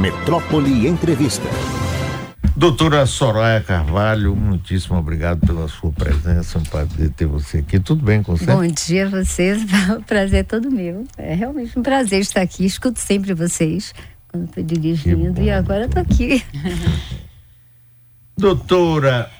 Metrópole Entrevista. Doutora Soraya Carvalho, muitíssimo obrigado pela sua presença, um prazer ter você aqui. Tudo bem com você? Bom dia a vocês, o prazer é todo meu. É realmente um prazer estar aqui, escuto sempre vocês quando estou dirigindo e agora estou aqui. Doutora,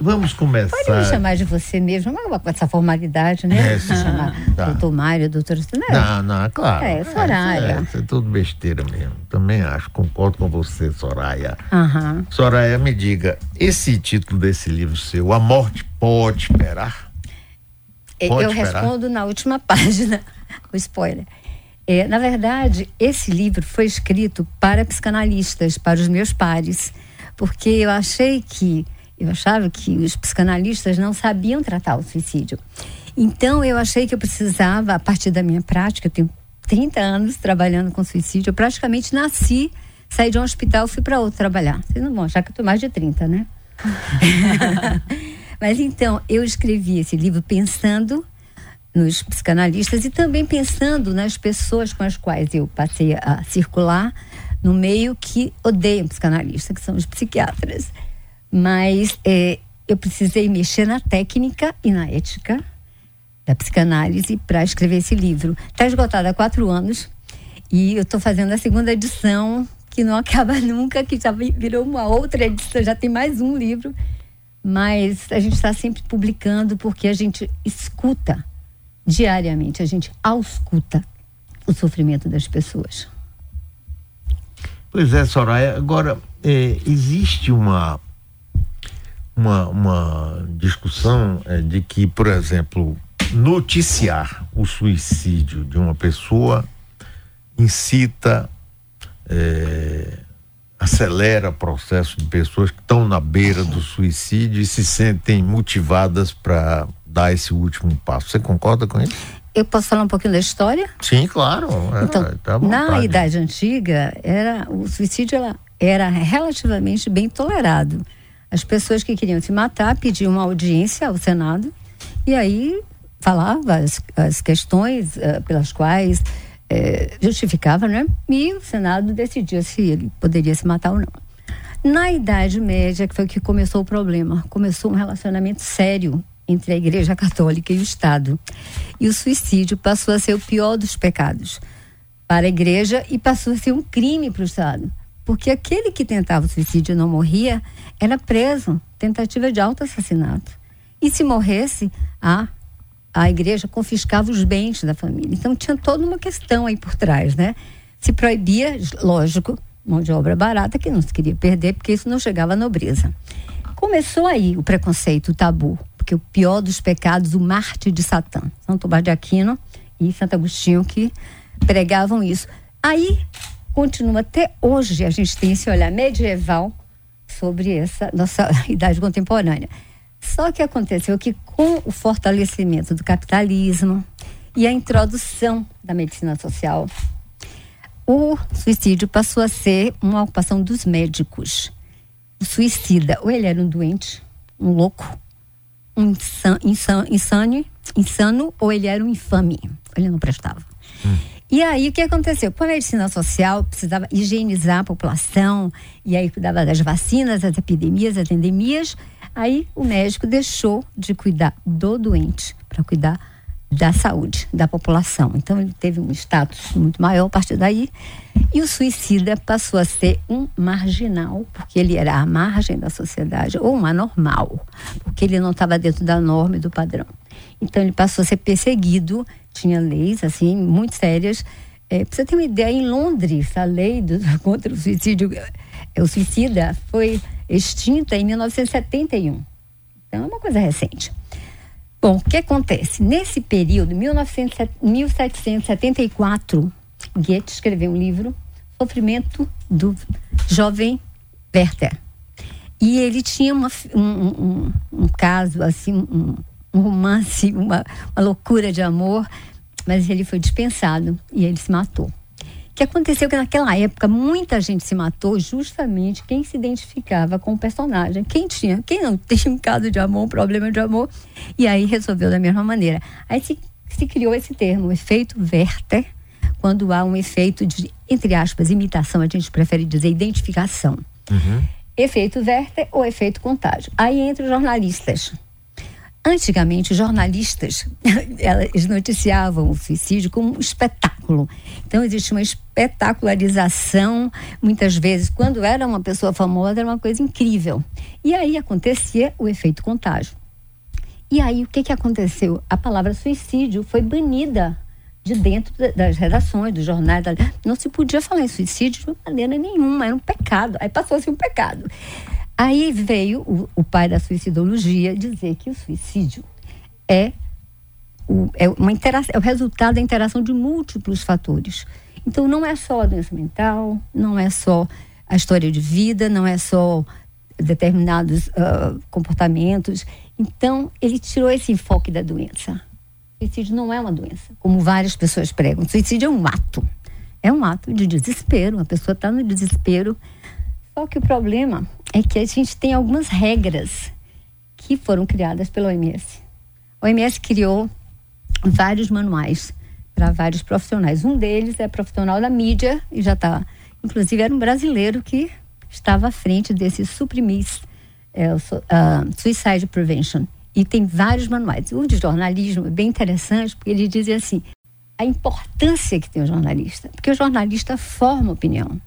Vamos começar. Pode me chamar de você mesmo, com essa formalidade, né? É, se chamar tá. doutor Mário, doutor não, não, não, claro. É, Soraya. É, isso é tudo besteira mesmo. Também acho, concordo com você, Soraya. Uhum. Soraya, me diga, esse título desse livro seu, A Morte Pode Esperar? É, pode Eu esperar? respondo na última página, o spoiler. É, na verdade, esse livro foi escrito para psicanalistas, para os meus pares, porque eu achei que eu achava que os psicanalistas não sabiam tratar o suicídio. Então, eu achei que eu precisava, a partir da minha prática, eu tenho 30 anos trabalhando com suicídio, eu praticamente nasci, saí de um hospital, fui para outro trabalhar. Vocês não vão achar que eu estou mais de 30, né? Mas então, eu escrevi esse livro pensando nos psicanalistas e também pensando nas pessoas com as quais eu passei a circular no meio que odeiam psicanalista, que são os psiquiatras mas é, eu precisei mexer na técnica e na ética da psicanálise para escrever esse livro. Está esgotado há quatro anos e eu estou fazendo a segunda edição que não acaba nunca, que já virou uma outra edição, já tem mais um livro, mas a gente está sempre publicando porque a gente escuta diariamente, a gente ausculta o sofrimento das pessoas. Pois é, Soraya. Agora, é, existe uma uma, uma discussão é, de que, por exemplo, noticiar o suicídio de uma pessoa incita, é, acelera o processo de pessoas que estão na beira do suicídio e se sentem motivadas para dar esse último passo. Você concorda com isso? Eu posso falar um pouquinho da história? Sim, claro. É, então, tá na Idade Antiga, era, o suicídio era, era relativamente bem tolerado. As pessoas que queriam se matar pediam uma audiência ao Senado e aí falava as, as questões uh, pelas quais uh, justificava, né? E o Senado decidia se ele poderia se matar ou não. Na Idade Média, que foi que começou o problema, começou um relacionamento sério entre a Igreja Católica e o Estado. E o suicídio passou a ser o pior dos pecados para a Igreja e passou a ser um crime para o Estado. Porque aquele que tentava o suicídio e não morria era preso, tentativa de auto-assassinato. E se morresse, a, a igreja confiscava os bens da família. Então tinha toda uma questão aí por trás, né? Se proibia, lógico, mão de obra barata que não se queria perder, porque isso não chegava à nobreza. Começou aí o preconceito, o tabu, porque o pior dos pecados, o Marte de Satã, São Tomás de Aquino e Santo Agostinho que pregavam isso. Aí continua até hoje, a gente tem esse olhar medieval sobre essa nossa idade contemporânea. Só que aconteceu que com o fortalecimento do capitalismo e a introdução da medicina social, o suicídio passou a ser uma ocupação dos médicos. O suicida, ou ele era um doente, um louco, um insan, insan, insano, insano, ou ele era um infame, ele não prestava. Hum. E aí o que aconteceu? Com a medicina social precisava higienizar a população e aí cuidava das vacinas, das epidemias, das endemias. Aí o médico deixou de cuidar do doente para cuidar da saúde da população. Então ele teve um status muito maior a partir daí. E o suicida passou a ser um marginal, porque ele era à margem da sociedade, ou um anormal, porque ele não estava dentro da norma e do padrão. Então ele passou a ser perseguido tinha leis assim muito sérias. É, pra você ter uma ideia, em Londres, a lei do, contra o suicídio, é, o suicida foi extinta em 1971. Então é uma coisa recente. Bom, o que acontece? Nesse período, 1900, 1774, Goethe escreveu um livro, Sofrimento do Jovem Werther. E ele tinha uma, um, um, um caso, assim, um, um romance, uma, uma loucura de amor, mas ele foi dispensado e ele se matou. O que aconteceu que naquela época muita gente se matou justamente quem se identificava com o personagem. Quem tinha, quem não tinha um caso de amor, um problema de amor, e aí resolveu da mesma maneira. Aí se, se criou esse termo, o efeito Werther, quando há um efeito de, entre aspas, imitação, a gente prefere dizer identificação. Uhum. Efeito Werther ou efeito contágio. Aí entre os jornalistas. Antigamente, os jornalistas, eles noticiavam o suicídio como um espetáculo. Então, existe uma espetacularização, muitas vezes, quando era uma pessoa famosa, era uma coisa incrível. E aí acontecia o efeito contágio. E aí, o que, que aconteceu? A palavra suicídio foi banida de dentro das redações, dos jornais. Não se podia falar em suicídio de maneira nenhuma, era um pecado. Aí passou a ser um pecado. Aí veio o, o pai da suicidologia dizer que o suicídio é o, é, uma interação, é o resultado da interação de múltiplos fatores. Então, não é só a doença mental, não é só a história de vida, não é só determinados uh, comportamentos. Então, ele tirou esse enfoque da doença. Suicídio não é uma doença, como várias pessoas pregam. Suicídio é um ato. É um ato de desespero. A pessoa está no desespero. Só que o problema é que a gente tem algumas regras que foram criadas pela OMS. A OMS criou vários manuais para vários profissionais. Um deles é profissional da mídia e já está. Inclusive, era um brasileiro que estava à frente desse Suprimis, é, uh, Suicide Prevention. E tem vários manuais. O de jornalismo é bem interessante, porque ele diz assim: a importância que tem o jornalista. Porque o jornalista forma opinião.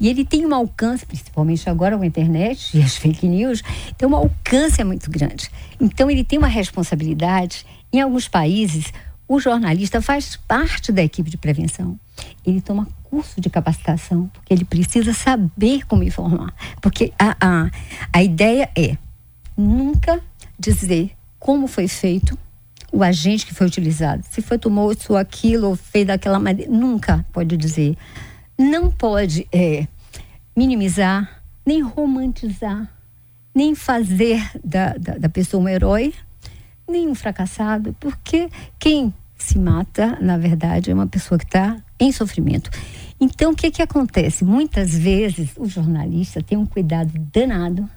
E ele tem um alcance, principalmente agora com a internet e as fake news, tem um alcance muito grande. Então ele tem uma responsabilidade. Em alguns países, o jornalista faz parte da equipe de prevenção. Ele toma curso de capacitação, porque ele precisa saber como informar. Porque a, a, a ideia é nunca dizer como foi feito, o agente que foi utilizado. Se foi tomou isso aquilo, ou fez daquela maneira. Nunca pode dizer. Não pode é, minimizar, nem romantizar, nem fazer da, da, da pessoa um herói, nem um fracassado, porque quem se mata, na verdade, é uma pessoa que está em sofrimento. Então, o que, que acontece? Muitas vezes o jornalista tem um cuidado danado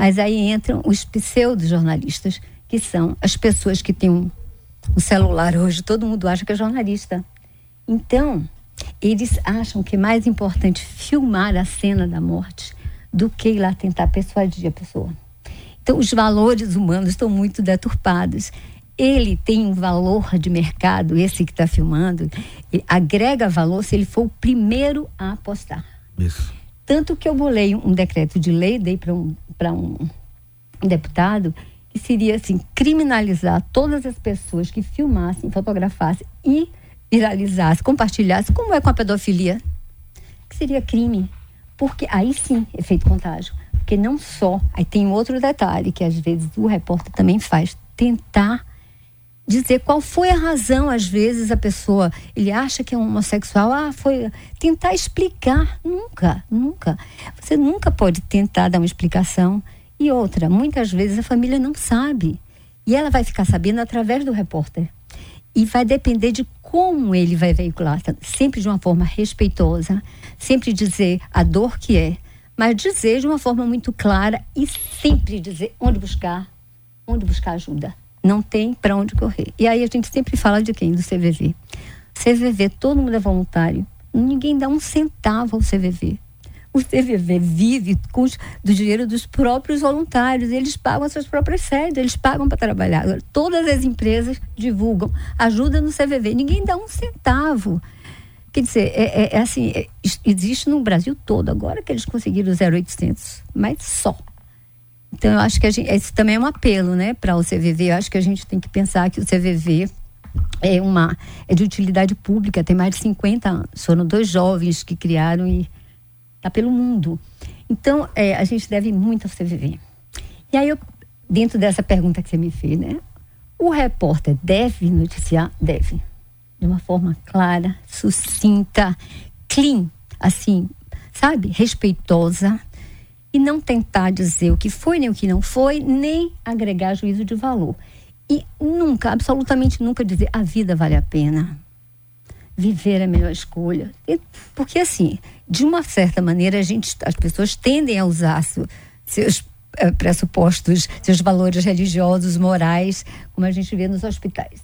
mas aí entram os pseudo-jornalistas, que são as pessoas que têm um, um celular hoje, todo mundo acha que é jornalista. Então, eles acham que é mais importante filmar a cena da morte do que ir lá tentar persuadir a pessoa. Então, os valores humanos estão muito deturpados. Ele tem um valor de mercado, esse que está filmando, agrega valor se ele for o primeiro a apostar. Isso. Tanto que eu bolei um decreto de lei, dei para um, um, um deputado, que seria assim, criminalizar todas as pessoas que filmassem, fotografassem e viralizassem, compartilhassem, como é com a pedofilia, que seria crime. Porque aí sim, efeito contágio. Porque não só, aí tem outro detalhe que às vezes o repórter também faz, tentar dizer qual foi a razão, às vezes a pessoa, ele acha que é homossexual, ah, foi tentar explicar, nunca, nunca. Você nunca pode tentar dar uma explicação. E outra, muitas vezes a família não sabe. E ela vai ficar sabendo através do repórter. E vai depender de como ele vai veicular, sempre de uma forma respeitosa, sempre dizer a dor que é, mas dizer de uma forma muito clara e sempre dizer onde buscar, onde buscar ajuda não tem para onde correr. E aí a gente sempre fala de quem? Do CVV. CVV, todo mundo é voluntário. Ninguém dá um centavo ao CVV. O CVV vive com os, do dinheiro dos próprios voluntários. Eles pagam as suas próprias sedes, eles pagam para trabalhar. Todas as empresas divulgam ajuda no CVV. Ninguém dá um centavo. Quer dizer, é, é, é assim, é, existe no Brasil todo agora que eles conseguiram 0,800, mas só. Então, eu acho que gente, esse também é um apelo, né, para o CVV. Eu acho que a gente tem que pensar que o CVV é uma é de utilidade pública, tem mais de 50 anos. Foram dois jovens que criaram e está pelo mundo. Então, é, a gente deve muito ao CVV. E aí, eu, dentro dessa pergunta que você me fez, né, o repórter deve noticiar? Deve. De uma forma clara, sucinta, clean, assim, sabe? Respeitosa e não tentar dizer o que foi nem o que não foi, nem agregar juízo de valor. E nunca, absolutamente nunca dizer a vida vale a pena. Viver é a melhor escolha. Porque assim, de uma certa maneira, a gente, as pessoas tendem a usar seus é, pressupostos, seus valores religiosos, morais, como a gente vê nos hospitais.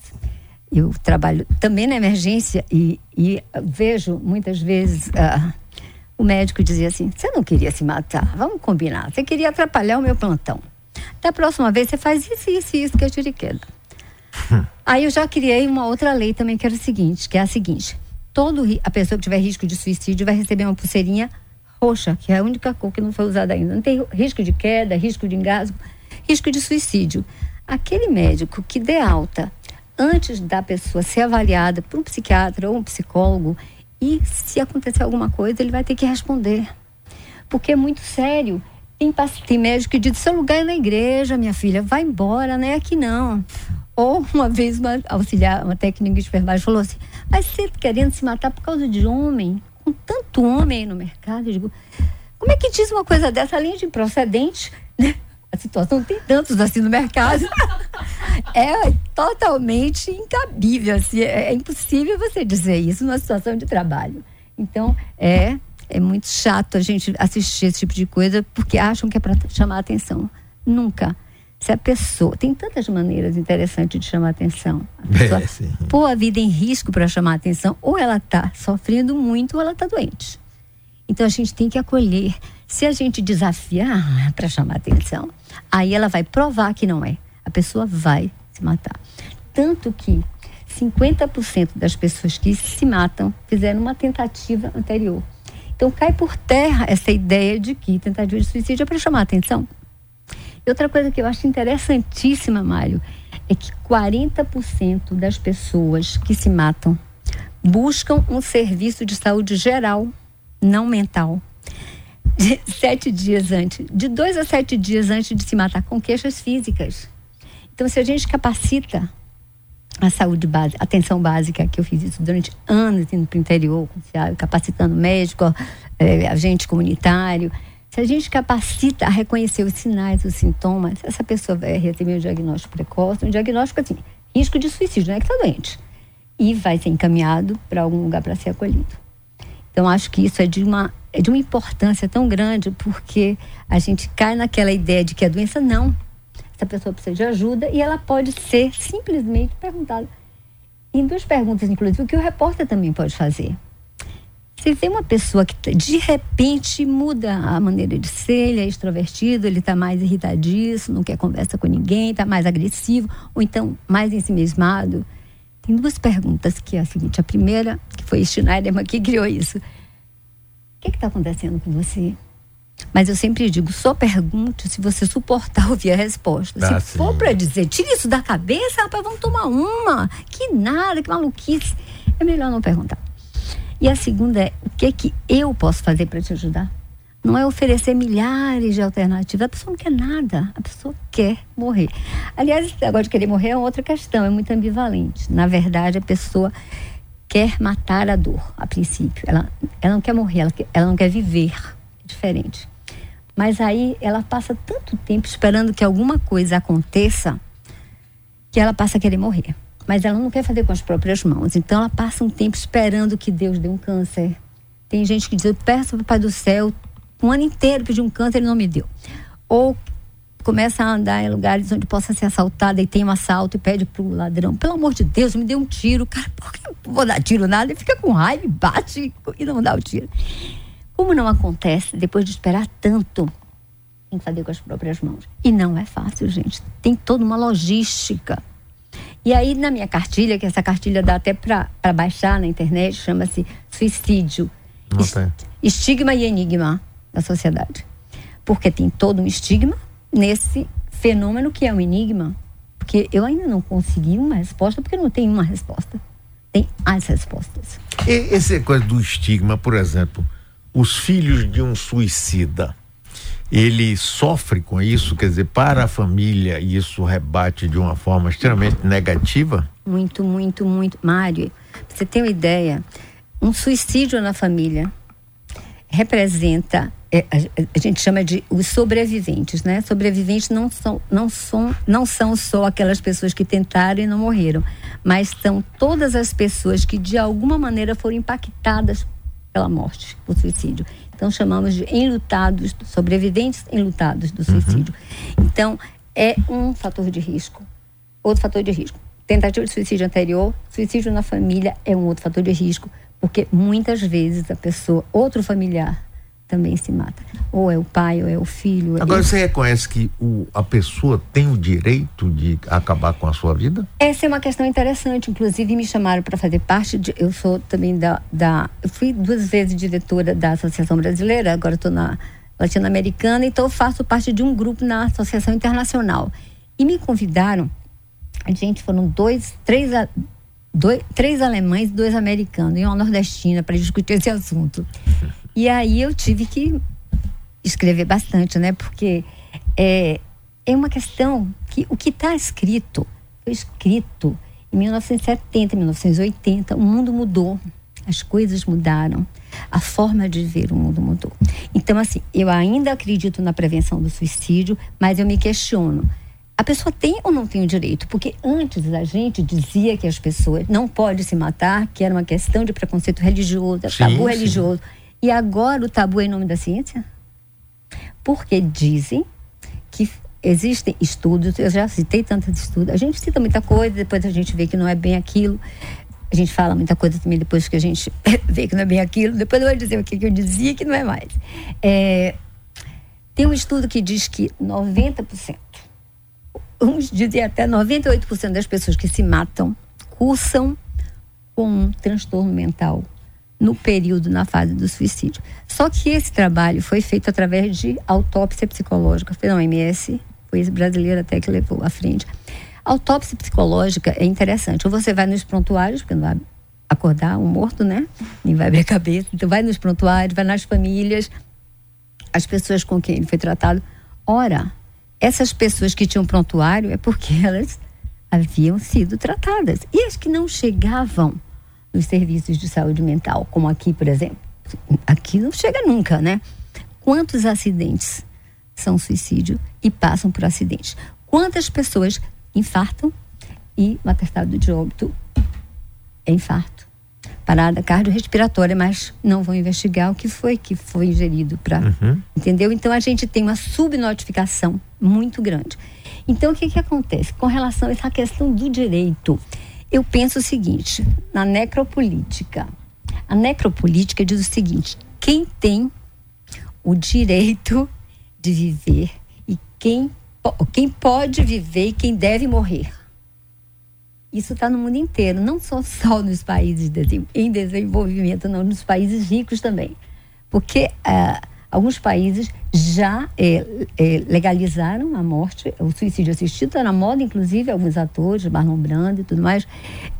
eu trabalho também na emergência e, e vejo muitas vezes uh, o médico dizia assim: você não queria se matar, vamos combinar, você queria atrapalhar o meu plantão. Da próxima vez você faz isso, isso isso que é tiro de queda. Aí eu já criei uma outra lei também que era o seguinte, que é a seguinte: todo a pessoa que tiver risco de suicídio vai receber uma pulseirinha roxa, que é a única cor que não foi usada ainda. Não tem risco de queda, risco de engasgo, risco de suicídio. Aquele médico que dê alta antes da pessoa ser avaliada por um psiquiatra ou um psicólogo e se acontecer alguma coisa, ele vai ter que responder. Porque é muito sério. Tem, tem médico que diz: seu lugar é na igreja, minha filha, vai embora, não é aqui não. Ou uma vez uma auxiliar, uma técnica de enfermagem falou assim: mas você querendo se matar por causa de homem? Com tanto homem aí no mercado, eu digo: como é que diz uma coisa dessa, além de procedente, né? A situação tem tantos assim no mercado. é totalmente incabível, assim, é, é impossível você dizer isso numa situação de trabalho. Então, é é muito chato a gente assistir esse tipo de coisa porque acham que é para chamar atenção. Nunca. Se a pessoa. Tem tantas maneiras interessantes de chamar atenção. A pessoa é, pôr a vida em risco para chamar atenção, ou ela está sofrendo muito ou ela está doente. Então a gente tem que acolher. Se a gente desafiar para chamar atenção, aí ela vai provar que não é. A pessoa vai se matar. Tanto que 50% das pessoas que se matam fizeram uma tentativa anterior. Então cai por terra essa ideia de que tentativa de suicídio é para chamar atenção. E outra coisa que eu acho interessantíssima, Mário, é que 40% das pessoas que se matam buscam um serviço de saúde geral, não mental. De sete dias antes, de dois a sete dias antes de se matar, com queixas físicas. Então, se a gente capacita a saúde básica, atenção básica, que eu fiz isso durante anos indo para o interior, capacitando médico, é, agente comunitário. Se a gente capacita a reconhecer os sinais, os sintomas, essa pessoa vai receber um diagnóstico precoce, um diagnóstico assim, risco de suicídio, não é que está doente. E vai ser encaminhado para algum lugar para ser acolhido. Então, acho que isso é de uma, é de uma importância tão grande, porque a gente cai naquela ideia de que a doença não, essa pessoa precisa de ajuda e ela pode ser simplesmente perguntada. Em duas perguntas, inclusive, o que o repórter também pode fazer. Se vê uma pessoa que de repente muda a maneira de ser, ele é extrovertido, ele está mais irritadíssimo, não quer conversa com ninguém, está mais agressivo, ou então mais ensimismado. Tem duas perguntas que é a seguinte. A primeira, que foi Schneiderman que criou isso. O que está acontecendo com você? Mas eu sempre digo, só pergunte se você suportar ouvir a resposta. Ah, se sim. for para dizer, tire isso da cabeça, rapaz, vamos tomar uma. Que nada, que maluquice. É melhor não perguntar. E a segunda é, o que é que eu posso fazer para te ajudar? Não é oferecer milhares de alternativas. A pessoa não quer nada. A pessoa quer morrer. Aliás, esse negócio de querer morrer é outra questão, é muito ambivalente. Na verdade, a pessoa quer matar a dor, a princípio. Ela, ela não quer morrer, ela, ela não quer viver diferente. Mas aí ela passa tanto tempo esperando que alguma coisa aconteça que ela passa a querer morrer. Mas ela não quer fazer com as próprias mãos. Então ela passa um tempo esperando que Deus dê um câncer. Tem gente que diz: Eu peço ao Pai do céu um ano inteiro pedir um câncer, ele não me deu. Ou começa a andar em lugares onde possa ser assaltada e tem um assalto e pede pro ladrão, pelo amor de Deus, me dê um tiro. Cara, por que não vou dar tiro nada? Ele fica com raiva, bate e não dá o tiro. Como não acontece, depois de esperar tanto, tem que fazer com as próprias mãos. E não é fácil, gente. Tem toda uma logística. E aí, na minha cartilha, que essa cartilha dá até para baixar na internet, chama-se Suicídio. Estigma e enigma da sociedade. Porque tem todo um estigma nesse fenômeno que é um enigma. Porque eu ainda não consegui uma resposta, porque não tem uma resposta. Tem as respostas. E essa coisa do estigma, por exemplo, os filhos de um suicida, ele sofre com isso, quer dizer, para a família isso rebate de uma forma extremamente negativa? Muito, muito, muito. Mário, você tem uma ideia, um suicídio na família representa é, a, a, gente chama de os sobreviventes, né? Sobreviventes não são, não são, não são só aquelas pessoas que tentaram e não morreram, mas são todas as pessoas que de alguma maneira foram impactadas pela morte, por suicídio. Então chamamos de enlutados, sobreviventes enlutados do suicídio. Uhum. Então é um fator de risco. Outro fator de risco. tentativa de suicídio anterior, suicídio na família é um outro fator de risco, porque muitas vezes a pessoa, outro familiar, também se mata. Ou é o pai, ou é o filho. Agora, você reconhece que o, a pessoa tem o direito de acabar com a sua vida? Essa é uma questão interessante. Inclusive, me chamaram para fazer parte de. Eu sou também da. da eu fui duas vezes diretora da Associação Brasileira, agora estou na Latino-Americana, então eu faço parte de um grupo na Associação Internacional. E me convidaram gente, foram dois, três, dois, três alemães e dois americanos, e uma nordestina para discutir esse assunto. E aí eu tive que escrever bastante, né? Porque é, é uma questão que o que está escrito, foi escrito em 1970, 1980, o mundo mudou, as coisas mudaram, a forma de ver o mundo mudou. Então, assim, eu ainda acredito na prevenção do suicídio, mas eu me questiono a pessoa tem ou não tem o direito? Porque antes a gente dizia que as pessoas não podem se matar, que era uma questão de preconceito religioso, sim, tabu sim. religioso. E agora o tabu é em nome da ciência? Porque dizem que existem estudos, eu já citei tantos estudos, a gente cita muita coisa, depois a gente vê que não é bem aquilo. A gente fala muita coisa também depois que a gente vê que não é bem aquilo. Depois eu vou dizer o que eu dizia que não é mais. É, tem um estudo que diz que 90% vamos dizer até 98% das pessoas que se matam cursam com um transtorno mental no período, na fase do suicídio. Só que esse trabalho foi feito através de autópsia psicológica, foi na OMS, foi esse brasileiro até que levou à frente. autópsia psicológica é interessante. Ou você vai nos prontuários, porque não vai acordar um morto, né? Nem vai abrir a cabeça. Então vai nos prontuários, vai nas famílias, as pessoas com quem ele foi tratado. Ora, essas pessoas que tinham prontuário é porque elas haviam sido tratadas. E as que não chegavam nos serviços de saúde mental, como aqui, por exemplo, aqui não chega nunca, né? Quantos acidentes são suicídio e passam por acidentes? Quantas pessoas infartam e o atestado de óbito é infarto? parada cardiorrespiratória, mas não vão investigar o que foi que foi ingerido para, uhum. entendeu? Então a gente tem uma subnotificação muito grande. Então o que que acontece com relação a essa questão do direito? Eu penso o seguinte, na necropolítica. A necropolítica diz o seguinte: quem tem o direito de viver e quem quem pode viver e quem deve morrer. Isso está no mundo inteiro, não só, só nos países em desenvolvimento, não, nos países ricos também. Porque uh, alguns países já é, é, legalizaram a morte, o suicídio assistido está na moda, inclusive alguns atores, Marlon Brando e tudo mais,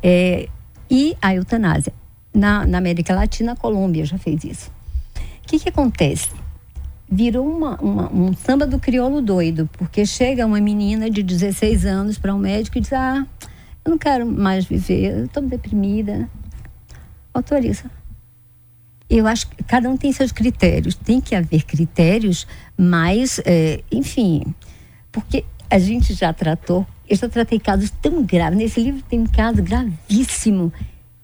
é, e a eutanásia. Na, na, América Latina, a Colômbia já fez isso. O que, que acontece? Virou uma, uma, um samba do crioulo doido, porque chega uma menina de 16 anos para um médico e diz: Ah, eu não quero mais viver, estou deprimida. Autoriza. Eu acho que cada um tem seus critérios. Tem que haver critérios, mas, é, enfim, porque a gente já tratou, eu já tratei casos tão graves. Nesse livro tem um caso gravíssimo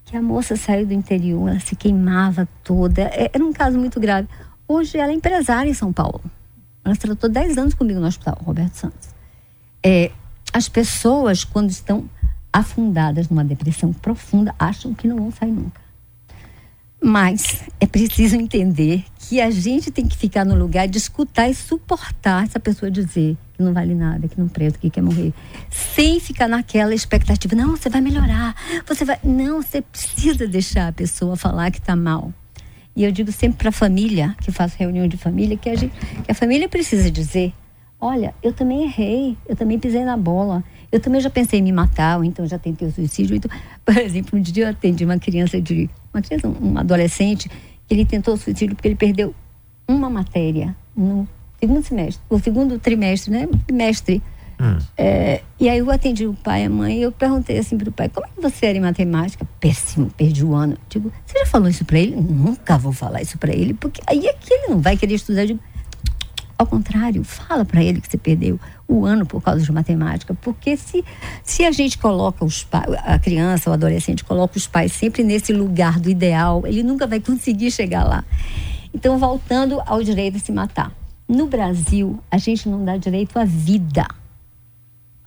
que a moça saiu do interior, ela se queimava toda. É, era um caso muito grave. Hoje ela é empresária em São Paulo. Ela tratou 10 anos comigo no hospital, Roberto Santos. É, as pessoas, quando estão afundadas numa depressão profunda acham que não vão sair nunca. Mas é preciso entender que a gente tem que ficar no lugar de escutar e suportar essa pessoa dizer que não vale nada, que não presta, que quer morrer. Sem ficar naquela expectativa, não, você vai melhorar, você vai. Não, você precisa deixar a pessoa falar que está mal. E eu digo sempre para a família, que faço reunião de família, que a, gente, que a família precisa dizer: olha, eu também errei, eu também pisei na bola, eu também já pensei em me matar, ou então já tentei o suicídio. Então, por exemplo, um dia eu atendi uma criança de. Uma criança, um adolescente, que ele tentou o suicídio porque ele perdeu uma matéria no segundo semestre, o segundo trimestre, né? Trimestre. Hum. É, e aí eu atendi o pai e a mãe e eu perguntei assim para o pai, como é que você era em matemática? Péssimo, perdi o ano. Digo, você já falou isso para ele? Nunca vou falar isso para ele, porque aí é que ele não vai querer estudar. Digo, ao contrário, fala para ele que você perdeu o ano por causa de matemática, porque se, se a gente coloca os a criança, o adolescente coloca os pais sempre nesse lugar do ideal, ele nunca vai conseguir chegar lá. Então, voltando ao direito de se matar. No Brasil, a gente não dá direito à vida.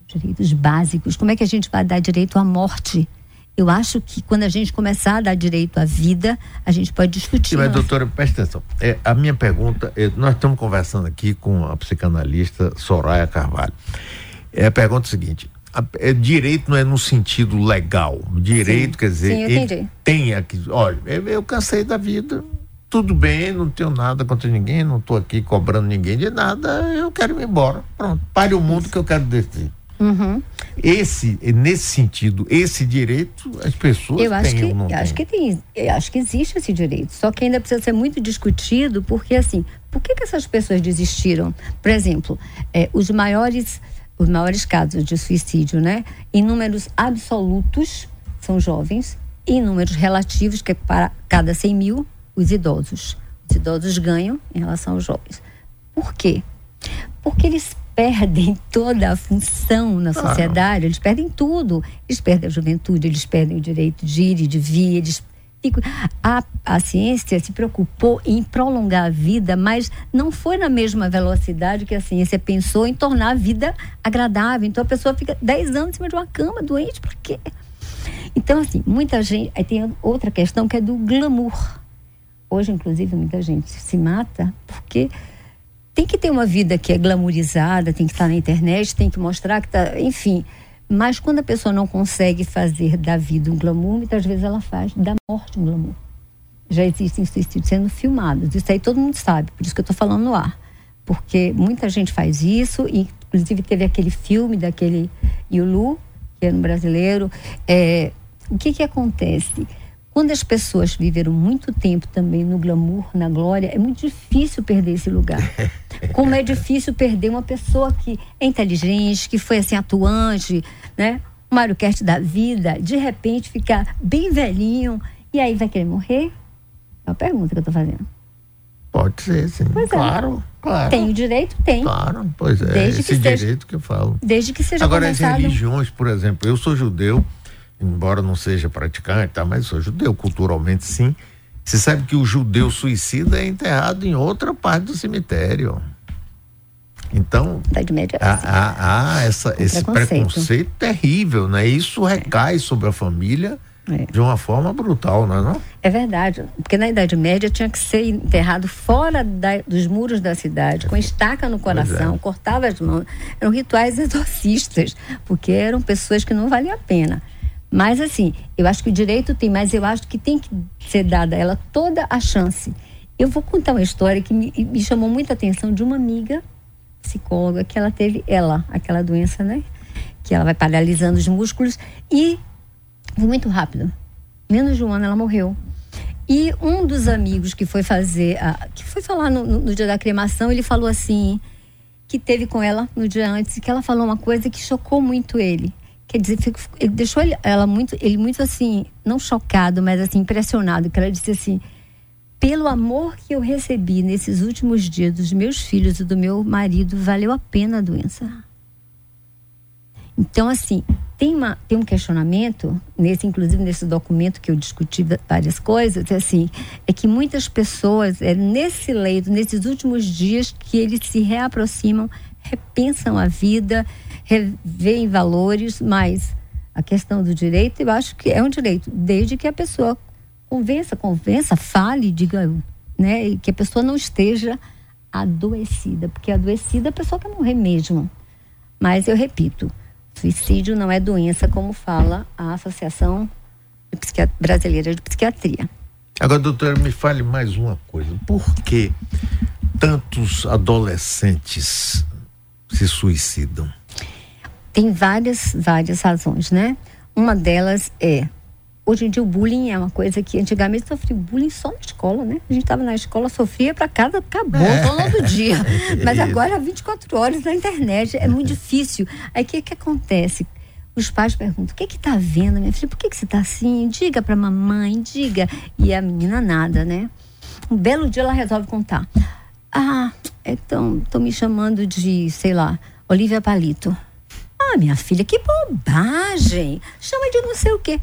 Direitos básicos. Como é que a gente vai dar direito à morte? Eu acho que quando a gente começar a dar direito à vida, a gente pode discutir. Sim, mas, doutora, presta atenção. É, a minha pergunta, é, nós estamos conversando aqui com a psicanalista Soraya Carvalho. É a pergunta é a seguinte: a, é, direito não é no sentido legal. Direito sim, quer dizer, sim, tem aqui. Olha, eu, eu cansei da vida, tudo bem, não tenho nada contra ninguém, não estou aqui cobrando ninguém de nada, eu quero ir embora. Pronto, pare o mundo que eu quero descer. Uhum. Esse, nesse sentido, esse direito as pessoas eu acho têm que, não acho têm? que tem, eu acho que existe esse direito, só que ainda precisa ser muito discutido, porque assim, por que, que essas pessoas desistiram? Por exemplo, é, os maiores os maiores casos de suicídio, né? Em números absolutos são jovens, e em números relativos, que é para cada 100 mil, os idosos. Os idosos ganham em relação aos jovens. Por quê? Porque eles perdem toda a função na sociedade, ah. eles perdem tudo. Eles perdem a juventude, eles perdem o direito de ir e de vir, eles a, a ciência se preocupou em prolongar a vida, mas não foi na mesma velocidade que a ciência pensou em tornar a vida agradável. Então a pessoa fica 10 anos em cima de uma cama, doente, por quê? Então, assim, muita gente. Aí tem outra questão que é do glamour. Hoje, inclusive, muita gente se mata porque tem que ter uma vida que é glamourizada, tem que estar na internet, tem que mostrar que está. Enfim. Mas quando a pessoa não consegue fazer da vida um glamour, muitas vezes ela faz da morte um glamour. Já existem suicídios sendo filmados. Isso aí todo mundo sabe, por isso que eu estou falando no ar. Porque muita gente faz isso, e inclusive teve aquele filme daquele Yulu, que é no brasileiro. É, o que que acontece? Quando as pessoas viveram muito tempo também no glamour, na glória, é muito difícil perder esse lugar. Como é difícil perder uma pessoa que é inteligente, que foi assim atuante, né? O Mário Kert da vida, de repente ficar bem velhinho e aí vai querer morrer? É uma pergunta que eu estou fazendo. Pode ser, sim. Pois é. claro, é. claro. Tem o direito? Tem. Claro, pois é. Desde esse que direito seja, que eu falo. Desde que seja Agora, as religiões, por exemplo, eu sou judeu, embora não seja praticante, tá, mas sou judeu, culturalmente sim. Você sabe que o judeu suicida é enterrado em outra parte do cemitério. Então, há, há, há essa, esse preconceito. preconceito terrível, né? Isso recai é. sobre a família é. de uma forma brutal, não é não? É verdade, porque na Idade Média tinha que ser enterrado fora da, dos muros da cidade, com estaca no coração, é. cortava as mãos. Eram rituais exorcistas, porque eram pessoas que não valia a pena. Mas assim, eu acho que o direito tem, mas eu acho que tem que ser dada a ela toda a chance. Eu vou contar uma história que me, me chamou muita atenção de uma amiga psicóloga que ela teve, ela, aquela doença, né? Que ela vai paralisando os músculos e foi muito rápido. Menos de um ano ela morreu. E um dos amigos que foi fazer, a, que foi falar no, no, no dia da cremação, ele falou assim, que teve com ela no dia antes, que ela falou uma coisa que chocou muito ele. Quer dizer, ele deixou ela muito, ele muito assim, não chocado, mas assim, impressionado, que ela disse assim, pelo amor que eu recebi nesses últimos dias dos meus filhos e do meu marido, valeu a pena a doença. Então, assim, tem, uma, tem um questionamento, nesse, inclusive nesse documento que eu discuti várias coisas, é assim, é que muitas pessoas, é nesse leito, nesses últimos dias, que eles se reaproximam, repensam a vida, reveem valores, mas a questão do direito, eu acho que é um direito, desde que a pessoa convença, convença, fale, diga, né, e que a pessoa não esteja adoecida, porque adoecida a pessoa quer morrer mesmo. Mas eu repito, suicídio não é doença como fala a Associação Brasileira de Psiquiatria. Agora, doutora, me fale mais uma coisa. Por que tantos adolescentes se suicidam? Tem várias, várias razões, né? Uma delas é Hoje em dia o bullying é uma coisa que antigamente sofria bullying só na escola, né? A gente estava na escola, sofria para casa, acabou é. todo dia. Mas agora 24 horas na internet é muito difícil. Aí o que que acontece? Os pais perguntam: "O que que tá vendo, minha filha? Por que que você tá assim? Diga para mamãe, diga". E a menina nada, né? Um belo dia ela resolve contar. Ah, então, estão me chamando de, sei lá, Olivia Palito. Ah, minha filha, que bobagem! Chama de não sei o quê.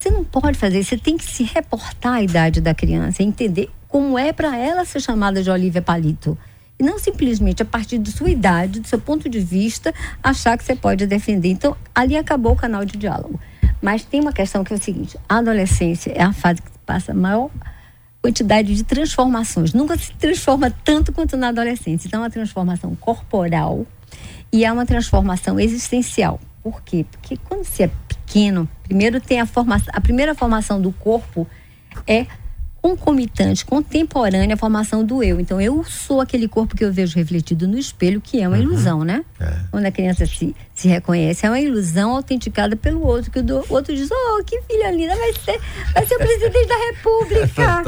Você não pode fazer, você tem que se reportar à idade da criança, entender como é para ela ser chamada de Olivia Palito. E não simplesmente a partir de sua idade, do seu ponto de vista, achar que você pode defender. Então, ali acabou o canal de diálogo. Mas tem uma questão que é o seguinte: a adolescência é a fase que passa maior quantidade de transformações. Nunca se transforma tanto quanto na adolescência. Então, é uma transformação corporal e é uma transformação existencial. Por quê? Porque quando você é pequeno, primeiro tem a formação, a primeira formação do corpo é concomitante, contemporânea à formação do eu. Então, eu sou aquele corpo que eu vejo refletido no espelho, que é uma uhum. ilusão, né? É. Quando a criança se, se reconhece, é uma ilusão autenticada pelo outro, que o, outro diz, oh, que filha linda, vai ser, vai ser o presidente da república.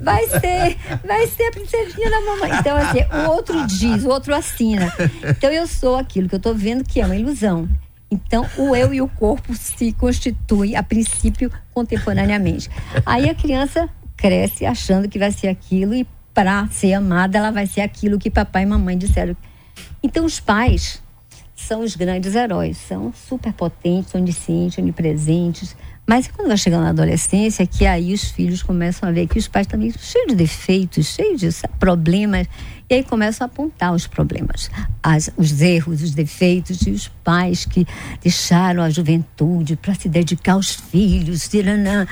vai ser, vai ser a princesinha da mamãe. Então, assim, o outro diz, o outro assina. Então, eu sou aquilo que eu estou vendo que é uma ilusão. Então, o eu e o corpo se constituem, a princípio, contemporaneamente. Aí a criança cresce achando que vai ser aquilo e para ser amada ela vai ser aquilo que papai e mamãe disseram. Então os pais são os grandes heróis, são superpotentes, oniscientes, onipresentes. Mas quando vai chegando na adolescência, que aí os filhos começam a ver que os pais também cheios de defeitos, cheios de problemas, e aí começam a apontar os problemas, as, os erros, os defeitos e os pais que deixaram a juventude para se dedicar aos filhos, tiranã,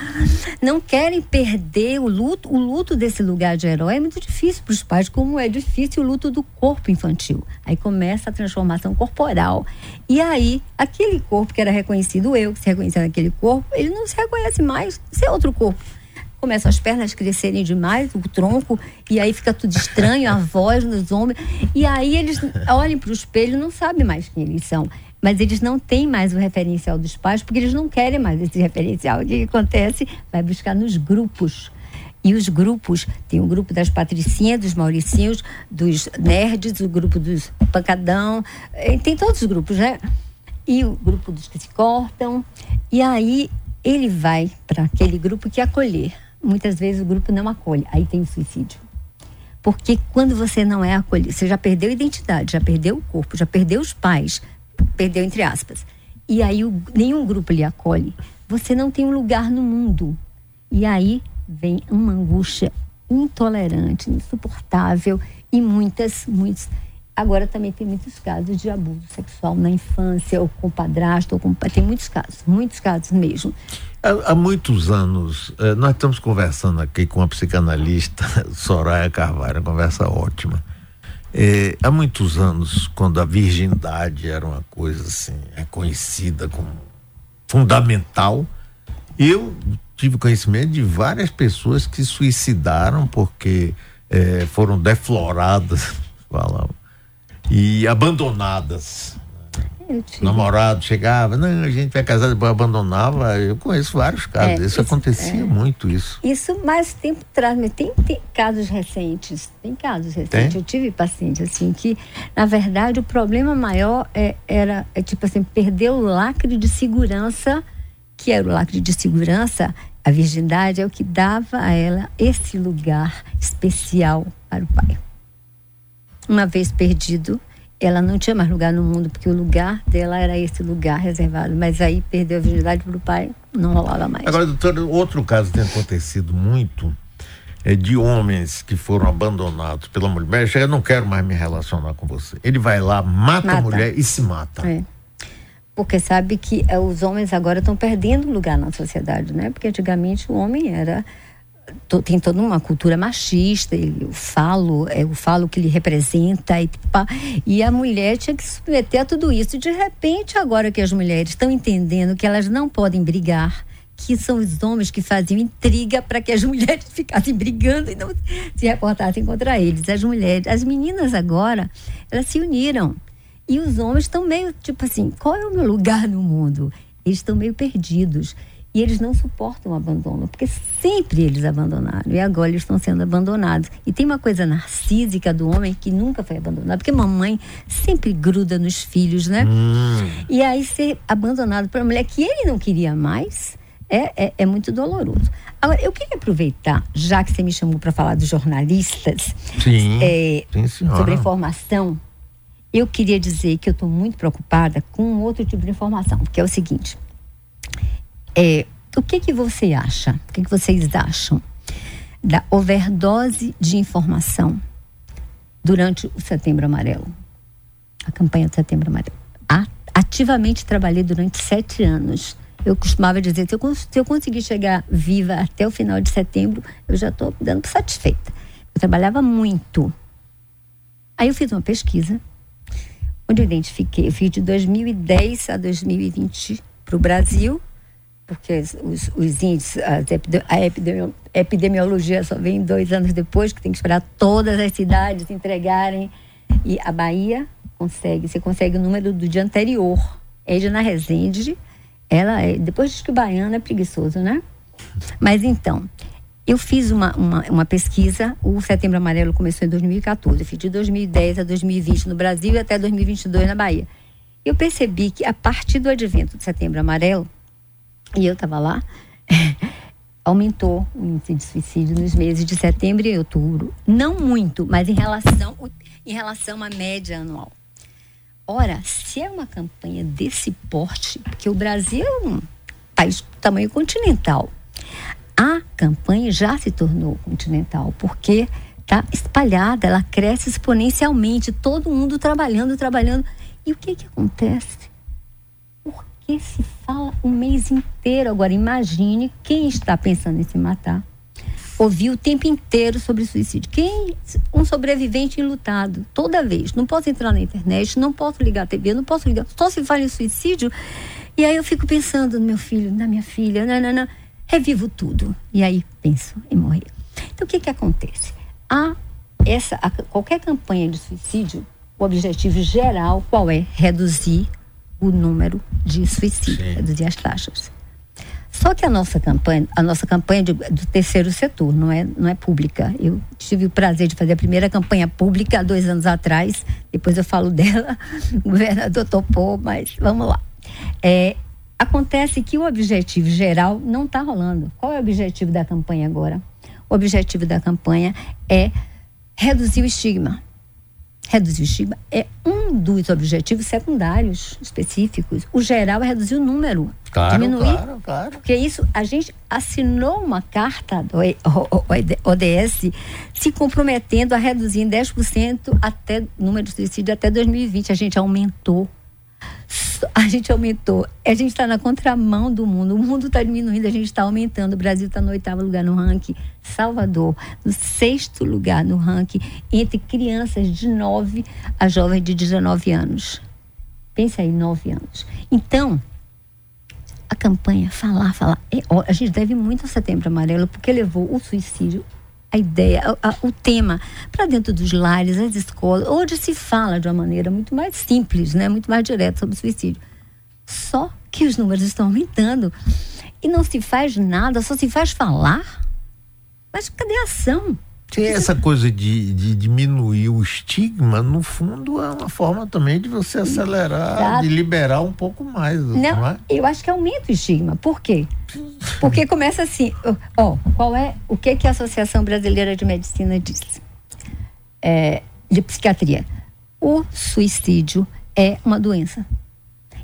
não querem perder o luto. O luto desse lugar de herói é muito difícil para os pais, como é difícil o luto do corpo infantil. Aí começa a transformação corporal. E aí, aquele corpo que era reconhecido eu, que se reconhecia naquele corpo, ele não se reconhece mais, isso é outro corpo começam as pernas a crescerem demais, o tronco, e aí fica tudo estranho, a voz nos ombros. E aí eles olham para o espelho e não sabem mais quem eles são. Mas eles não têm mais o referencial dos pais, porque eles não querem mais esse referencial. O que acontece? Vai buscar nos grupos. E os grupos, tem o grupo das patricinhas, dos mauricinhos, dos nerds, o grupo dos pancadão, eh, tem todos os grupos, né? E o grupo dos que se cortam. E aí ele vai para aquele grupo que acolher muitas vezes o grupo não acolhe. Aí tem o suicídio. Porque quando você não é acolhido, você já perdeu a identidade, já perdeu o corpo, já perdeu os pais, perdeu entre aspas. E aí o, nenhum grupo lhe acolhe. Você não tem um lugar no mundo. E aí vem uma angústia intolerante, insuportável e muitas, muitos. Agora também tem muitos casos de abuso sexual na infância, ou com padrasto, ou com. Tem muitos casos, muitos casos mesmo. Há, há, muitos anos, eh, nós estamos conversando aqui com a psicanalista Soraya Carvalho, conversa ótima. Eh, há muitos anos, quando a virgindade era uma coisa assim, reconhecida como fundamental, eu tive conhecimento de várias pessoas que suicidaram porque eh, foram defloradas, falam, e abandonadas namorado chegava, não, a gente vai casar, depois abandonava. Eu conheço vários casos, é, isso, isso, acontecia é. muito isso. Isso mais tempo atrás, mas tem, tem, casos recentes, tem casos recentes. Tem? Eu tive pacientes assim que, na verdade, o problema maior é, era, é, tipo assim, perder o lacre de segurança, que era o lacre de segurança, a virgindade é o que dava a ela esse lugar especial para o pai. Uma vez perdido, ela não tinha mais lugar no mundo, porque o lugar dela era esse lugar reservado. Mas aí perdeu a virgindade para o pai, não rolava mais. Agora, doutor, outro caso tem acontecido muito é de homens que foram abandonados pela mulher. Eu não quero mais me relacionar com você. Ele vai lá, mata, mata. a mulher e se mata. É. Porque sabe que é, os homens agora estão perdendo lugar na sociedade, né? Porque antigamente o homem era tem toda uma cultura machista, o falo, é o que ele representa, e, e a mulher tinha que submeter a tudo isso. De repente, agora que as mulheres estão entendendo que elas não podem brigar, que são os homens que faziam intriga para que as mulheres ficassem brigando e não se reportassem contra eles. As mulheres, as meninas agora, elas se uniram. E os homens estão meio, tipo assim, qual é o meu lugar no mundo? Eles estão meio perdidos. E eles não suportam o abandono, porque sempre eles abandonaram. E agora eles estão sendo abandonados. E tem uma coisa narcísica do homem que nunca foi abandonado, porque mamãe sempre gruda nos filhos, né? Hum. E aí ser abandonado por uma mulher que ele não queria mais é, é, é muito doloroso. Agora, eu queria aproveitar, já que você me chamou para falar dos jornalistas, Sim, é, sim, sobre informação, eu queria dizer que eu estou muito preocupada com outro tipo de informação, que é o seguinte é, o que, que você acha? O que, que vocês acham da overdose de informação durante o Setembro Amarelo, a campanha do Setembro Amarelo. Ativamente trabalhei durante sete anos. Eu costumava dizer, se eu, se eu conseguir chegar viva até o final de setembro, eu já estou dando satisfeita. Eu trabalhava muito. Aí eu fiz uma pesquisa, onde eu identifiquei, eu fiz de 2010 a 2020 para o Brasil, porque os, os índices, a epidemiologia só vem dois anos depois, que tem que esperar todas as cidades entregarem. E a Bahia consegue, você consegue o número do dia anterior. Edna Rezende, ela é, depois diz que o baiano é preguiçoso, né? Mas então, eu fiz uma, uma, uma, pesquisa, o Setembro Amarelo começou em 2014, eu fiz de 2010 a 2020 no Brasil e até 2022 na Bahia. Eu percebi que a partir do advento do Setembro Amarelo, e eu estava lá, aumentou o índice de suicídio nos meses de setembro e outubro. Não muito, mas em relação, em relação à média anual. Ora, se é uma campanha desse porte, porque o Brasil é um país tamanho continental, a campanha já se tornou continental, porque está espalhada, ela cresce exponencialmente, todo mundo trabalhando, trabalhando. E o que que acontece? Que se fala um mês inteiro. Agora, imagine quem está pensando em se matar. Ouviu o tempo inteiro sobre suicídio. Quem? Um sobrevivente enlutado, toda vez. Não posso entrar na internet, não posso ligar a TV, não posso ligar. Só se fala em suicídio. E aí eu fico pensando no meu filho, na minha filha, não, revivo tudo. E aí penso em morrer. Então o que que acontece? A, essa, a, qualquer campanha de suicídio, o objetivo geral qual é? Reduzir o número de suicídios, Sim. reduzir as taxas. Só que a nossa campanha, a nossa campanha de, do terceiro setor não é, não é pública. Eu tive o prazer de fazer a primeira campanha pública há dois anos atrás. Depois eu falo dela. O governador topou, mas vamos lá. É, acontece que o objetivo geral não está rolando. Qual é o objetivo da campanha agora? O objetivo da campanha é reduzir o estigma reduzir o estigma é um dos objetivos secundários específicos. O geral é reduzir o número. Claro, diminuir. Claro, claro. Porque isso, a gente assinou uma carta do ODS se comprometendo a reduzir em 10% até o número de suicídio até 2020. A gente aumentou a gente aumentou. A gente está na contramão do mundo. O mundo está diminuindo, a gente está aumentando. O Brasil está no oitavo lugar no ranking. Salvador, no sexto lugar no ranking, entre crianças de 9 a jovens de 19 anos. Pense aí, 9 anos. Então, a campanha Falar, Falar. É, a gente deve muito ao Setembro Amarelo, porque levou o suicídio a ideia, a, a, o tema para dentro dos lares, as escolas, onde se fala de uma maneira muito mais simples, né, muito mais direta sobre o suicídio. Só que os números estão aumentando e não se faz nada, só se faz falar. Mas cadê a ação? Tem essa coisa de, de, diminuir o estigma, no fundo, é uma forma também de você acelerar, Exato. de liberar um pouco mais. Não, não é? eu acho que aumenta o estigma. Por quê? Porque começa assim, ó, qual é o que que a Associação Brasileira de Medicina diz? É, de psiquiatria. O suicídio é uma doença.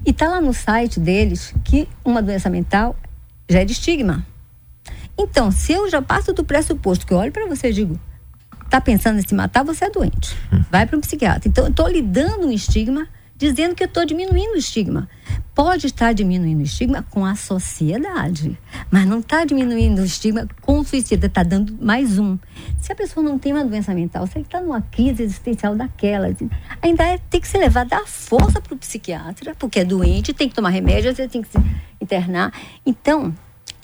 E tá lá no site deles que uma doença mental já é de estigma. Então, se eu já passo do pressuposto que eu olho para você e digo, tá pensando em se matar, você é doente. Vai para um psiquiatra. Então, eu estou lidando um estigma dizendo que eu estou diminuindo o estigma. Pode estar diminuindo o estigma com a sociedade, mas não está diminuindo o estigma com o suicida, está dando mais um. Se a pessoa não tem uma doença mental, se ele está numa crise existencial daquela, ainda é, tem que ser levado à força para o psiquiatra, porque é doente, tem que tomar remédio, você tem que se internar. Então,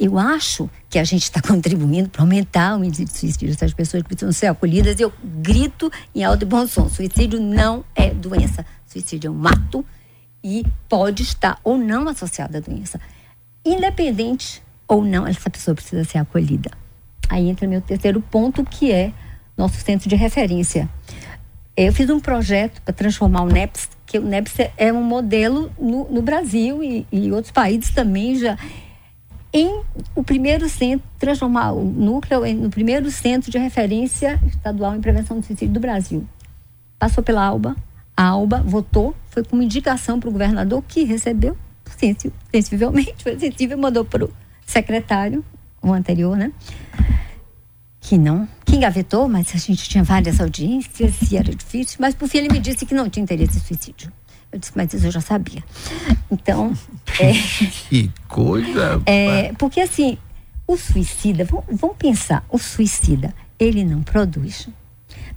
eu acho que a gente está contribuindo para aumentar o índice de suicídio dessas pessoas que precisam ser acolhidas. Eu grito em alto e bom som: suicídio não é doença. Suicídio é um mato e pode estar ou não associado à doença. Independente ou não, essa pessoa precisa ser acolhida. Aí entra meu terceiro ponto, que é nosso centro de referência. Eu fiz um projeto para transformar o NEPS, que o NEPS é um modelo no, no Brasil e, e outros países também já em o primeiro centro, transformar o núcleo em, no primeiro centro de referência estadual em prevenção do suicídio do Brasil. Passou pela ALBA, a ALBA votou, foi com indicação para o governador que recebeu, sensivelmente, foi sensível, mandou para o secretário, o anterior, né? que não, que engavetou, mas a gente tinha várias audiências e era difícil, mas por fim ele me disse que não tinha interesse em suicídio. Eu disse, mas isso eu já sabia. Então. É, que coisa! É, porque assim, o suicida, vamos, pensar, o suicida, ele não produz.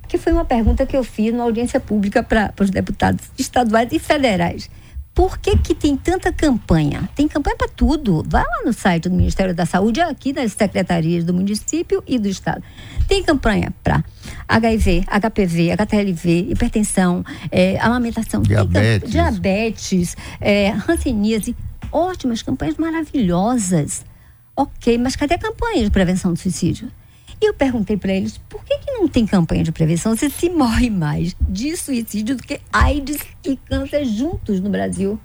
Porque foi uma pergunta que eu fiz na audiência pública para os deputados estaduais e federais. Por que, que tem tanta campanha? Tem campanha para tudo. Vai lá no site do Ministério da Saúde, aqui nas secretarias do município e do estado. Tem campanha para HIV, HPV, HTLV, hipertensão, é, amamentação, diabetes, diabetes é, hanseníase. Ótimas campanhas maravilhosas. Ok, mas cadê a campanha de prevenção do suicídio? E eu perguntei para eles por que, que não tem campanha de prevenção se se morre mais de suicídio do que AIDS e câncer juntos no Brasil.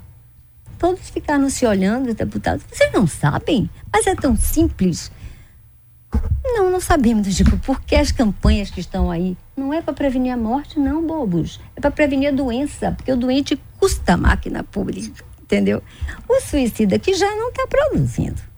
Todos ficaram se olhando, deputados. Vocês não sabem? Mas é tão simples. Não, não sabemos, tipo, porque as campanhas que estão aí não é para prevenir a morte, não, bobos. É para prevenir a doença, porque o doente custa a máquina pública, entendeu? O suicida que já não está produzindo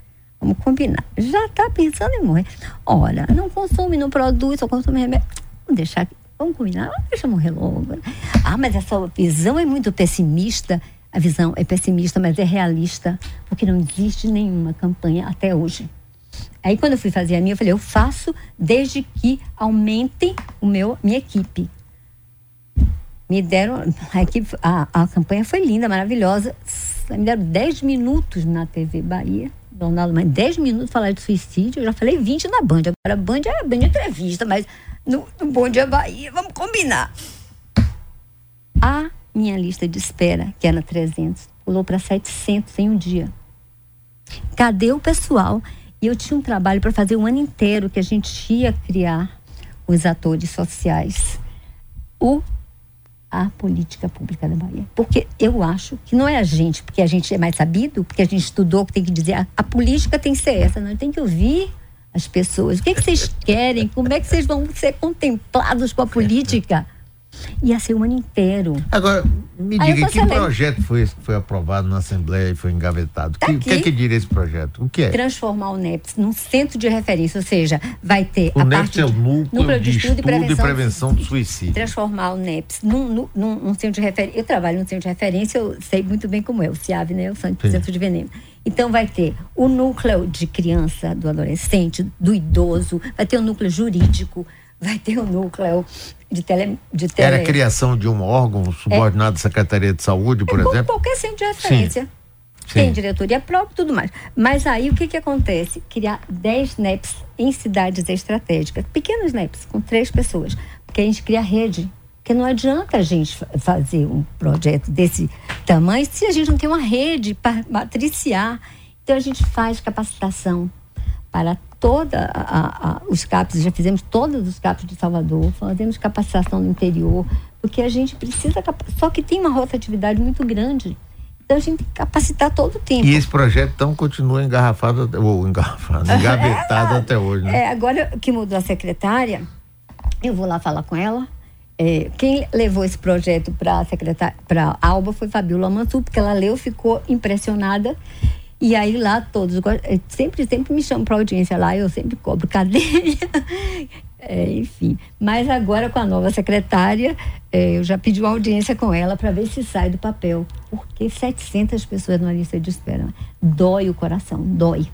Vamos combinar. Já está pensando em morrer. Ora, não consome, não produz, só consome remédio. Vamos deixar. Vamos combinar? Deixa morrer logo. Ah, mas essa visão é muito pessimista. A visão é pessimista, mas é realista, porque não existe nenhuma campanha até hoje. Aí quando eu fui fazer a minha, eu falei, eu faço desde que aumentem o meu, minha equipe. Me deram, a, equipe, a, a campanha foi linda, maravilhosa. Me deram 10 minutos na TV Bahia jornal, mas 10 minutos falar de suicídio, eu já falei 20 na Band. Agora a Band é Band entrevista, mas no, no Dia Bahia, vamos combinar. A minha lista de espera, que era 300, pulou para 700 em um dia. Cadê o pessoal? E eu tinha um trabalho para fazer um ano inteiro que a gente ia criar os atores sociais. O a política pública da Bahia. Porque eu acho que não é a gente, porque a gente é mais sabido, porque a gente estudou, que tem que dizer, a, a política tem que ser essa, não tem que ouvir as pessoas. O que, é que vocês querem? Como é que vocês vão ser contemplados com a política? Ia ser um ano inteiro. Agora, me diga, que projeto foi esse que foi aprovado na Assembleia e foi engavetado? Tá o que, que, é que diria esse projeto? O que é? Transformar o NEPS num centro de referência, ou seja, vai ter o a NEPS parte é o núcleo, núcleo de, de estudo, e prevenção, e prevenção do suicídio. Transformar o NEPS num, num, num, centro de referência. Eu trabalho num centro de referência, eu sei muito bem como é, o CIAV, né? O Centro de Veneno. Então vai ter o núcleo de criança, do adolescente, do idoso, vai ter o núcleo jurídico, vai ter o núcleo de tele, de tele... Era a criação de um órgão subordinado é, à Secretaria de Saúde, por é, exemplo? Qualquer centro de referência. Sim. Tem Sim. diretoria própria e tudo mais. Mas aí o que, que acontece? Criar 10 NEPs em cidades estratégicas, pequenos NEPs, com três pessoas. Porque a gente cria rede. Porque não adianta a gente fazer um projeto desse tamanho se a gente não tem uma rede para matriciar. Então a gente faz capacitação para toda a, a, os CAPs, já fizemos todos os CAPs de Salvador, fazemos capacitação no interior, porque a gente precisa, só que tem uma rotatividade muito grande. Então a gente tem que capacitar todo o tempo. E esse projeto então continua engarrafado, ou engarrafado, engavetado é, até hoje, né? É, agora que mudou a secretária, eu vou lá falar com ela. É, quem levou esse projeto para a secretária, para Alba foi Fabiola Mansur, porque ela leu, ficou impressionada e aí lá todos, eh, sempre, sempre me chamam para audiência lá, eu sempre cobro cadeia. É, enfim, mas agora com a nova secretária, é, eu já pedi uma audiência com ela para ver se sai do papel. Porque 700 pessoas na lista de espera. Dói o coração, dói.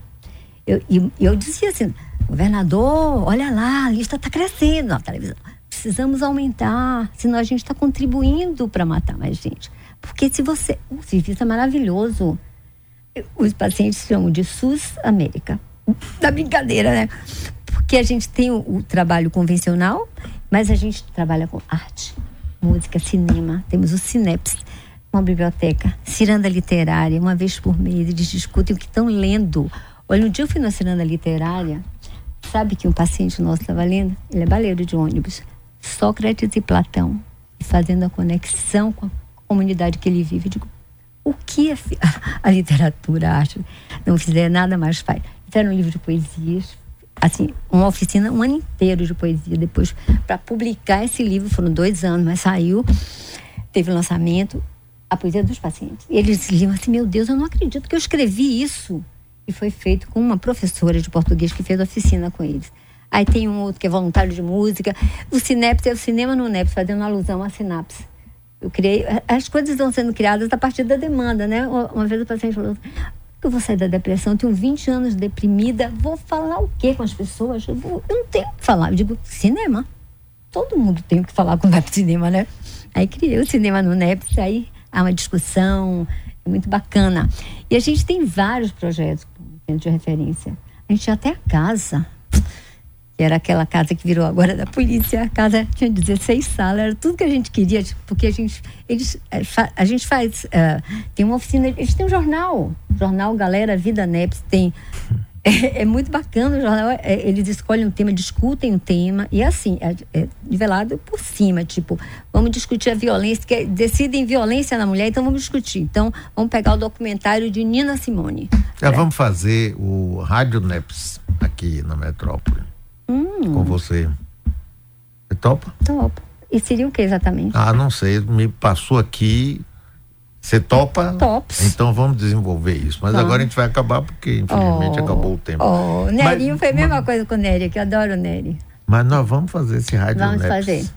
Eu, eu, eu dizia assim, governador, olha lá, a lista está crescendo na televisão. Precisamos aumentar, senão a gente está contribuindo para matar mais gente. Porque se você. O serviço é maravilhoso os pacientes chamam de SUS América. Da brincadeira, né? Porque a gente tem o, o, trabalho convencional, mas a gente trabalha com arte, música, cinema. Temos o Cineps, uma biblioteca, ciranda literária, uma vez por mês. Eles discutem o que estão lendo. Olha, um dia eu fui na ciranda literária, sabe que um paciente nosso estava lendo? Ele é baleiro de ônibus. Sócrates e Platão, fazendo a conexão com a comunidade que ele vive. Eu digo, o que a, a literatura, a arte, não fizer nada mais faz. Fizeram um livro de poesias, assim, uma oficina um ano inteiro de poesia. Depois, para publicar esse livro, foram dois anos, mas saiu, teve lançamento, a poesia dos pacientes. E eles liam assim: Meu Deus, eu não acredito que eu escrevi isso. E foi feito com uma professora de português que fez oficina com eles. Aí tem um outro que é voluntário de música. O Sinapse é o cinema no NEPS, fazendo alusão à sinapse. Eu criei, as coisas estão sendo criadas a partir da demanda, né? Uma vez o paciente falou, eu vou sair da depressão, tenho 20 anos deprimida, vou falar o quê com as pessoas? Eu, vou, eu não tenho o que falar. Eu digo, cinema. Todo mundo tem o que falar quando vai pro cinema, né? Aí criei o cinema no NEPS, aí há uma discussão, é muito bacana. E a gente tem vários projetos de referência. A gente até a casa, que era aquela casa que virou agora da polícia. A casa tinha 16 salas, era tudo que a gente queria, tipo, porque a gente, eles, eh, a gente faz, uh, tem uma oficina, eles têm um jornal, jornal Galera Vida NEPS, tem é, é, muito bacana o jornal. É, eles escolhem um tema, discutem um tema, e assim, é, é, nivelado por cima. Tipo, vamos discutir a violência, que decidem violência na mulher, então vamos discutir. Então, vamos pegar o documentário de Nina Simone. Já vamos fazer o Rádio Neps aqui na metrópole. Hum. Com você. Você topa? Topa. E seria o que exatamente? Ah, não sei. Me passou aqui você topa? Tops. Então vamos desenvolver isso. Mas agora a gente vai acabar porque, infelizmente, oh, acabou o tempo. Oh, Nerinho mas, foi a mesma mas, coisa com o Nery, que eu adoro o Nery. Mas nós vamos fazer esse rádio Vamos Neps. fazer.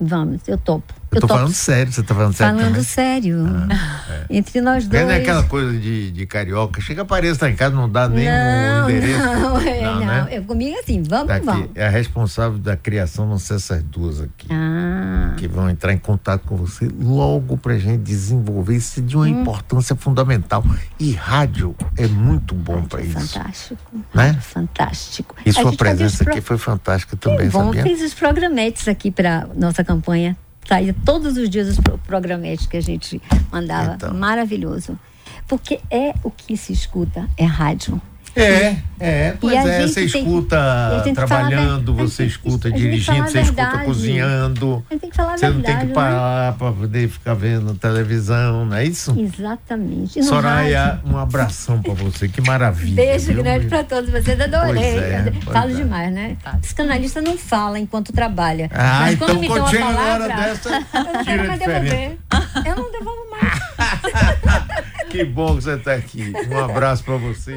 Vamos, eu topo. Eu, tô topo. falando sério, você tá falando sério Falando também? sério. Ah, é. Entre nós dois. Não é aquela coisa de, de carioca. Chega, apareça lá em casa, não dá nem não, um endereço. Não, é, não, não. Né? Eu, comigo é assim, vamos, tá vamos. É a responsável da criação, vão ser essas duas aqui. Ah. Que vão entrar em contato com você logo pra gente desenvolver isso de uma hum. importância fundamental. E rádio é muito bom para isso. Fantástico. Né? Fantástico. E sua presença aqui foi fantástica também, bom, sabia? Fiz os programetes aqui para nossa campanha saía todos os dias os programetes que a gente mandava. Então. Maravilhoso. Porque é o que se escuta, é rádio. É, é, pois é, você escuta trabalhando, você escuta dirigindo, você escuta cozinhando. Tem que falar você não tem que parar né? para poder ficar vendo televisão, não é isso? Exatamente. Soraya, um abração para você, que maravilha. Beijo viu? grande para todos vocês, adorei. É, Falo é. demais, né? Tá. Psicanalista não fala enquanto trabalha. Ah, Mas então quando me dão a palavra, dessa, eu não quero mais devolver. Eu não devolvo mais. que bom que você está aqui. Um abraço para você.